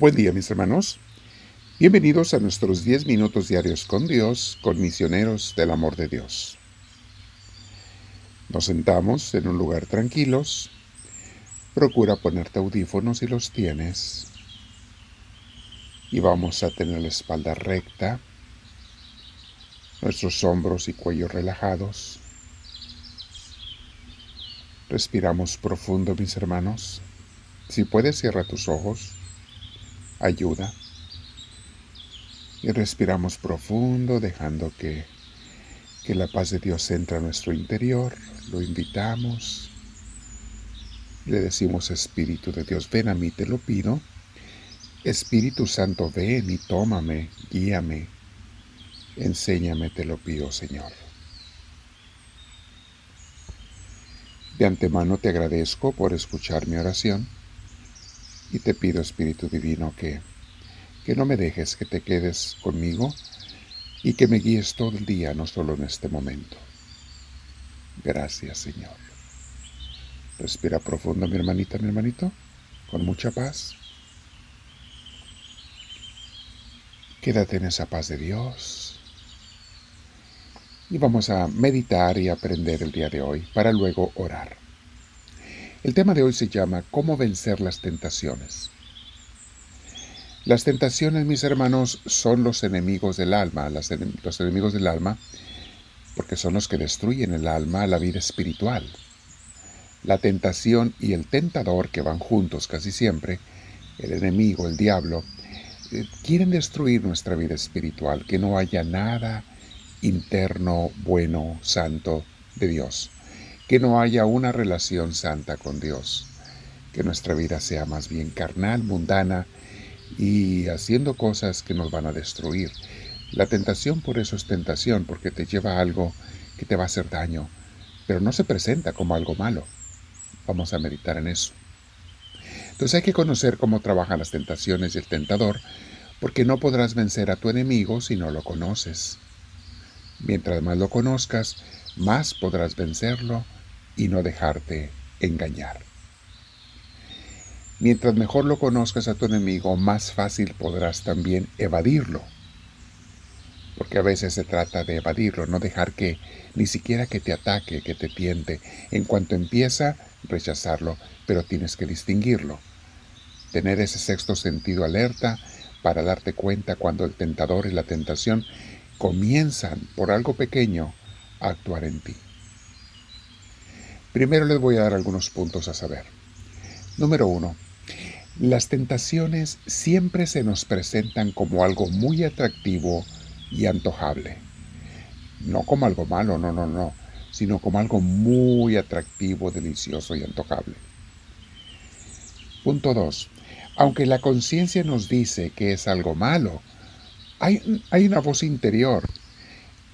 Buen día mis hermanos. Bienvenidos a nuestros 10 minutos diarios con Dios, con misioneros del amor de Dios. Nos sentamos en un lugar tranquilos. Procura ponerte audífonos si los tienes. Y vamos a tener la espalda recta, nuestros hombros y cuello relajados. Respiramos profundo, mis hermanos. Si puedes, cierra tus ojos ayuda. Y respiramos profundo dejando que, que la paz de Dios entre a nuestro interior. Lo invitamos. Le decimos, Espíritu de Dios, ven a mí, te lo pido. Espíritu Santo, ven y tómame, guíame, enséñame, te lo pido, Señor. De antemano te agradezco por escuchar mi oración y te pido, Espíritu Divino, que, que no me dejes que te quedes conmigo y que me guíes todo el día, no solo en este momento. Gracias, Señor. Respira profundo, mi hermanita, mi hermanito, con mucha paz. Quédate en esa paz de Dios. Y vamos a meditar y aprender el día de hoy para luego orar. El tema de hoy se llama ¿Cómo vencer las tentaciones? Las tentaciones, mis hermanos, son los enemigos del alma, los enemigos del alma, porque son los que destruyen el alma, la vida espiritual. La tentación y el tentador, que van juntos casi siempre, el enemigo, el diablo, eh, quieren destruir nuestra vida espiritual, que no haya nada interno, bueno, santo de Dios que no haya una relación santa con Dios, que nuestra vida sea más bien carnal, mundana y haciendo cosas que nos van a destruir. La tentación por eso es tentación, porque te lleva a algo que te va a hacer daño, pero no se presenta como algo malo. Vamos a meditar en eso. Entonces hay que conocer cómo trabajan las tentaciones y el tentador, porque no podrás vencer a tu enemigo si no lo conoces. Mientras más lo conozcas, más podrás vencerlo y no dejarte engañar. Mientras mejor lo conozcas a tu enemigo, más fácil podrás también evadirlo. Porque a veces se trata de evadirlo, no dejar que ni siquiera que te ataque, que te tiente. En cuanto empieza, rechazarlo, pero tienes que distinguirlo. Tener ese sexto sentido alerta para darte cuenta cuando el tentador y la tentación comienzan por algo pequeño a actuar en ti. Primero les voy a dar algunos puntos a saber. Número uno, las tentaciones siempre se nos presentan como algo muy atractivo y antojable. No como algo malo, no, no, no, sino como algo muy atractivo, delicioso y antojable. Punto 2. Aunque la conciencia nos dice que es algo malo, hay, hay una voz interior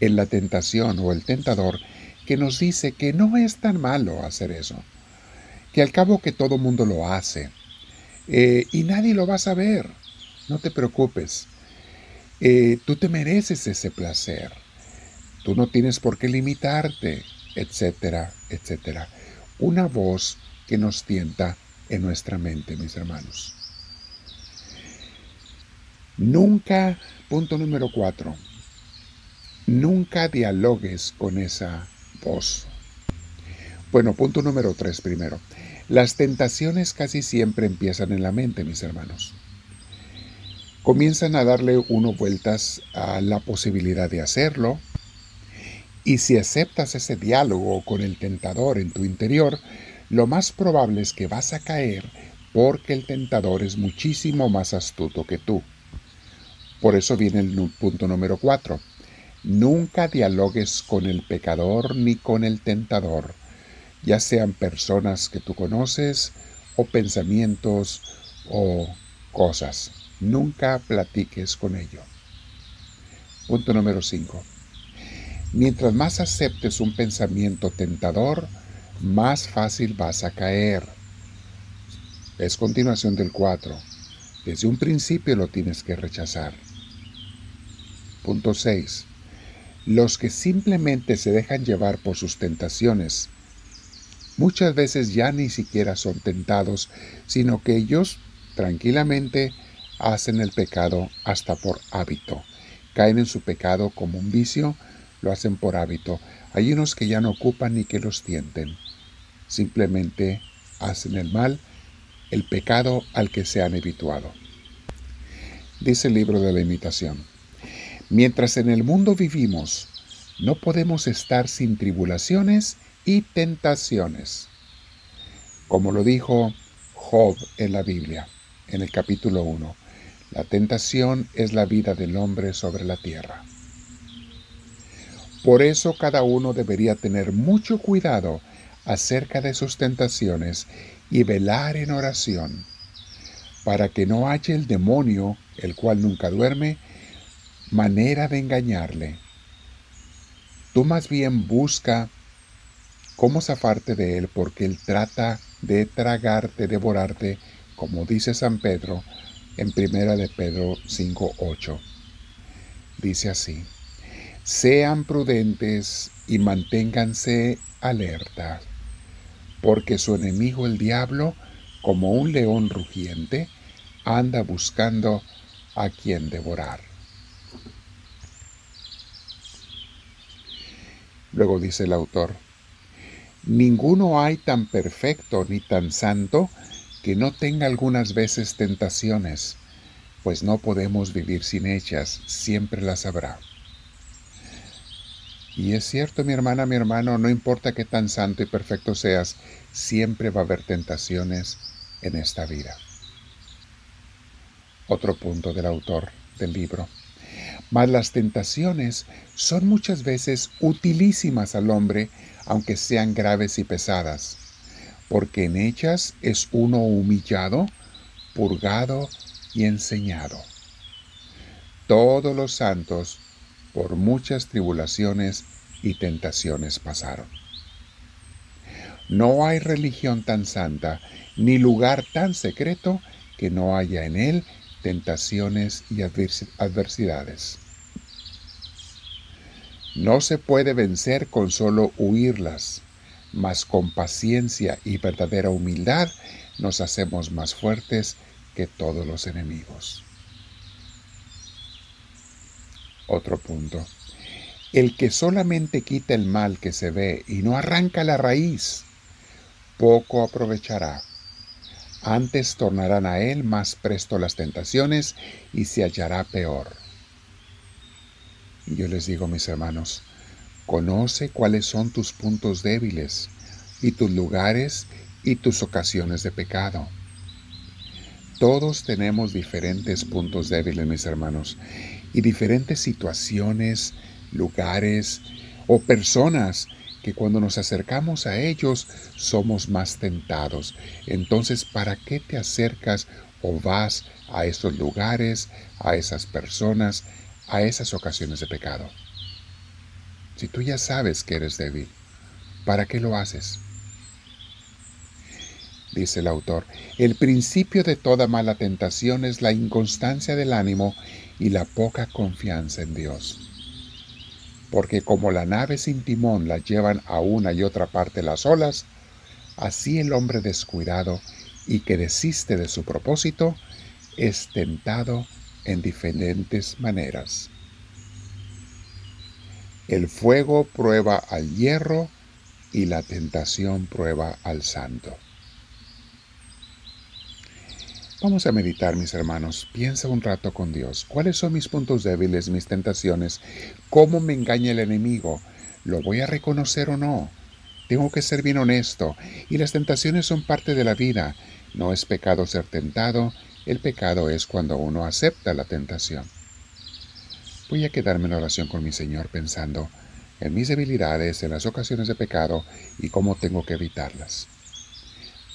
en la tentación o el tentador que nos dice que no es tan malo hacer eso, que al cabo que todo mundo lo hace eh, y nadie lo va a saber, no te preocupes, eh, tú te mereces ese placer, tú no tienes por qué limitarte, etcétera, etcétera. Una voz que nos tienta en nuestra mente, mis hermanos. Nunca, punto número cuatro, nunca dialogues con esa bueno, punto número tres primero. Las tentaciones casi siempre empiezan en la mente, mis hermanos. Comienzan a darle uno vueltas a la posibilidad de hacerlo, y si aceptas ese diálogo con el tentador en tu interior, lo más probable es que vas a caer porque el tentador es muchísimo más astuto que tú. Por eso viene el punto número cuatro. Nunca dialogues con el pecador ni con el tentador, ya sean personas que tú conoces o pensamientos o cosas. Nunca platiques con ello. Punto número 5. Mientras más aceptes un pensamiento tentador, más fácil vas a caer. Es continuación del 4. Desde un principio lo tienes que rechazar. Punto 6 los que simplemente se dejan llevar por sus tentaciones. Muchas veces ya ni siquiera son tentados, sino que ellos tranquilamente hacen el pecado hasta por hábito. Caen en su pecado como un vicio, lo hacen por hábito. Hay unos que ya no ocupan ni que los tienten. Simplemente hacen el mal, el pecado al que se han habituado. Dice el libro de la imitación. Mientras en el mundo vivimos, no podemos estar sin tribulaciones y tentaciones. Como lo dijo Job en la Biblia, en el capítulo 1, la tentación es la vida del hombre sobre la tierra. Por eso cada uno debería tener mucho cuidado acerca de sus tentaciones y velar en oración, para que no haya el demonio, el cual nunca duerme, manera de engañarle. Tú más bien busca cómo zafarte de él, porque él trata de tragarte, devorarte, como dice San Pedro en primera de Pedro 5:8. Dice así: Sean prudentes y manténganse alerta, porque su enemigo el diablo, como un león rugiente, anda buscando a quien devorar. Luego dice el autor, Ninguno hay tan perfecto ni tan santo que no tenga algunas veces tentaciones, pues no podemos vivir sin ellas, siempre las habrá. Y es cierto, mi hermana, mi hermano, no importa qué tan santo y perfecto seas, siempre va a haber tentaciones en esta vida. Otro punto del autor del libro. Mas las tentaciones son muchas veces utilísimas al hombre, aunque sean graves y pesadas, porque en ellas es uno humillado, purgado y enseñado. Todos los santos por muchas tribulaciones y tentaciones pasaron. No hay religión tan santa, ni lugar tan secreto que no haya en él tentaciones y adversidades. No se puede vencer con solo huirlas, mas con paciencia y verdadera humildad nos hacemos más fuertes que todos los enemigos. Otro punto. El que solamente quita el mal que se ve y no arranca la raíz, poco aprovechará antes tornarán a él más presto las tentaciones y se hallará peor. Yo les digo, mis hermanos, conoce cuáles son tus puntos débiles y tus lugares y tus ocasiones de pecado. Todos tenemos diferentes puntos débiles, mis hermanos, y diferentes situaciones, lugares o personas que cuando nos acercamos a ellos somos más tentados. Entonces, ¿para qué te acercas o vas a esos lugares, a esas personas, a esas ocasiones de pecado? Si tú ya sabes que eres débil, ¿para qué lo haces? Dice el autor, el principio de toda mala tentación es la inconstancia del ánimo y la poca confianza en Dios porque como la nave sin timón la llevan a una y otra parte las olas, así el hombre descuidado y que desiste de su propósito es tentado en diferentes maneras. El fuego prueba al hierro y la tentación prueba al santo. Vamos a meditar, mis hermanos. Piensa un rato con Dios. ¿Cuáles son mis puntos débiles, mis tentaciones? ¿Cómo me engaña el enemigo? ¿Lo voy a reconocer o no? Tengo que ser bien honesto. Y las tentaciones son parte de la vida. No es pecado ser tentado. El pecado es cuando uno acepta la tentación. Voy a quedarme en oración con mi Señor pensando en mis debilidades, en las ocasiones de pecado y cómo tengo que evitarlas.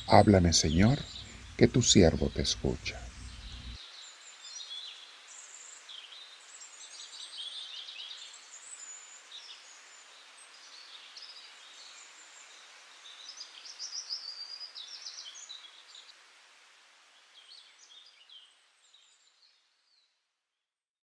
Háblame, Señor que tu siervo te escucha.